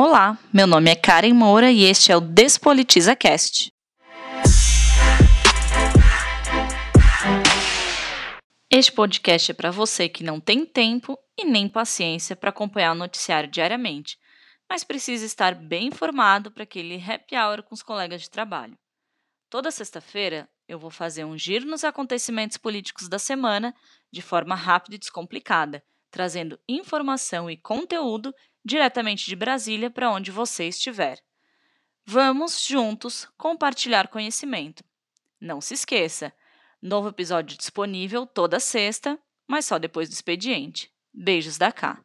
Olá, meu nome é Karen Moura e este é o Despolitiza Cast. Este podcast é para você que não tem tempo e nem paciência para acompanhar o noticiário diariamente, mas precisa estar bem informado para aquele happy hour com os colegas de trabalho. Toda sexta-feira eu vou fazer um giro nos acontecimentos políticos da semana de forma rápida e descomplicada, trazendo informação e conteúdo diretamente de Brasília para onde você estiver. Vamos juntos compartilhar conhecimento. Não se esqueça, novo episódio disponível toda sexta, mas só depois do expediente. Beijos da Cá.